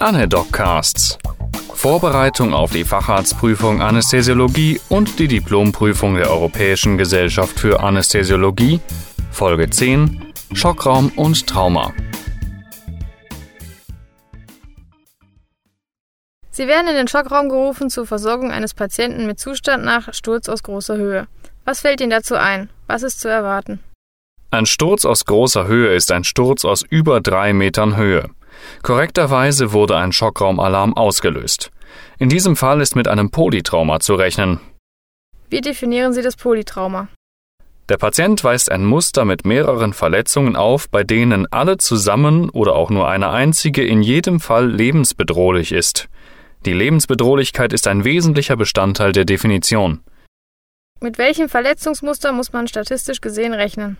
Anedoccasts. Vorbereitung auf die Facharztprüfung Anästhesiologie und die Diplomprüfung der Europäischen Gesellschaft für Anästhesiologie, Folge 10, Schockraum und Trauma. Sie werden in den Schockraum gerufen zur Versorgung eines Patienten mit Zustand nach Sturz aus großer Höhe. Was fällt Ihnen dazu ein? Was ist zu erwarten? Ein Sturz aus großer Höhe ist ein Sturz aus über drei Metern Höhe. Korrekterweise wurde ein Schockraumalarm ausgelöst. In diesem Fall ist mit einem Polytrauma zu rechnen. Wie definieren Sie das Polytrauma? Der Patient weist ein Muster mit mehreren Verletzungen auf, bei denen alle zusammen oder auch nur eine einzige in jedem Fall lebensbedrohlich ist. Die Lebensbedrohlichkeit ist ein wesentlicher Bestandteil der Definition. Mit welchem Verletzungsmuster muss man statistisch gesehen rechnen?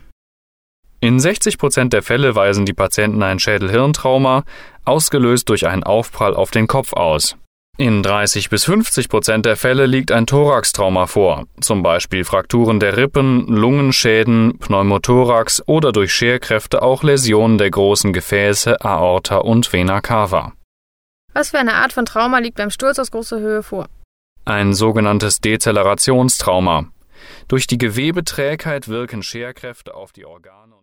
In 60 Prozent der Fälle weisen die Patienten ein Schädel-Hirntrauma, ausgelöst durch einen Aufprall auf den Kopf aus. In 30 bis 50 Prozent der Fälle liegt ein Thoraxtrauma vor, zum Beispiel Frakturen der Rippen, Lungenschäden, Pneumothorax oder durch Scherkräfte auch Läsionen der großen Gefäße, Aorta und Vena cava. Was für eine Art von Trauma liegt beim Sturz aus großer Höhe vor? Ein sogenanntes Dezelerationstrauma. Durch die Gewebeträgheit wirken Scherkräfte auf die Organe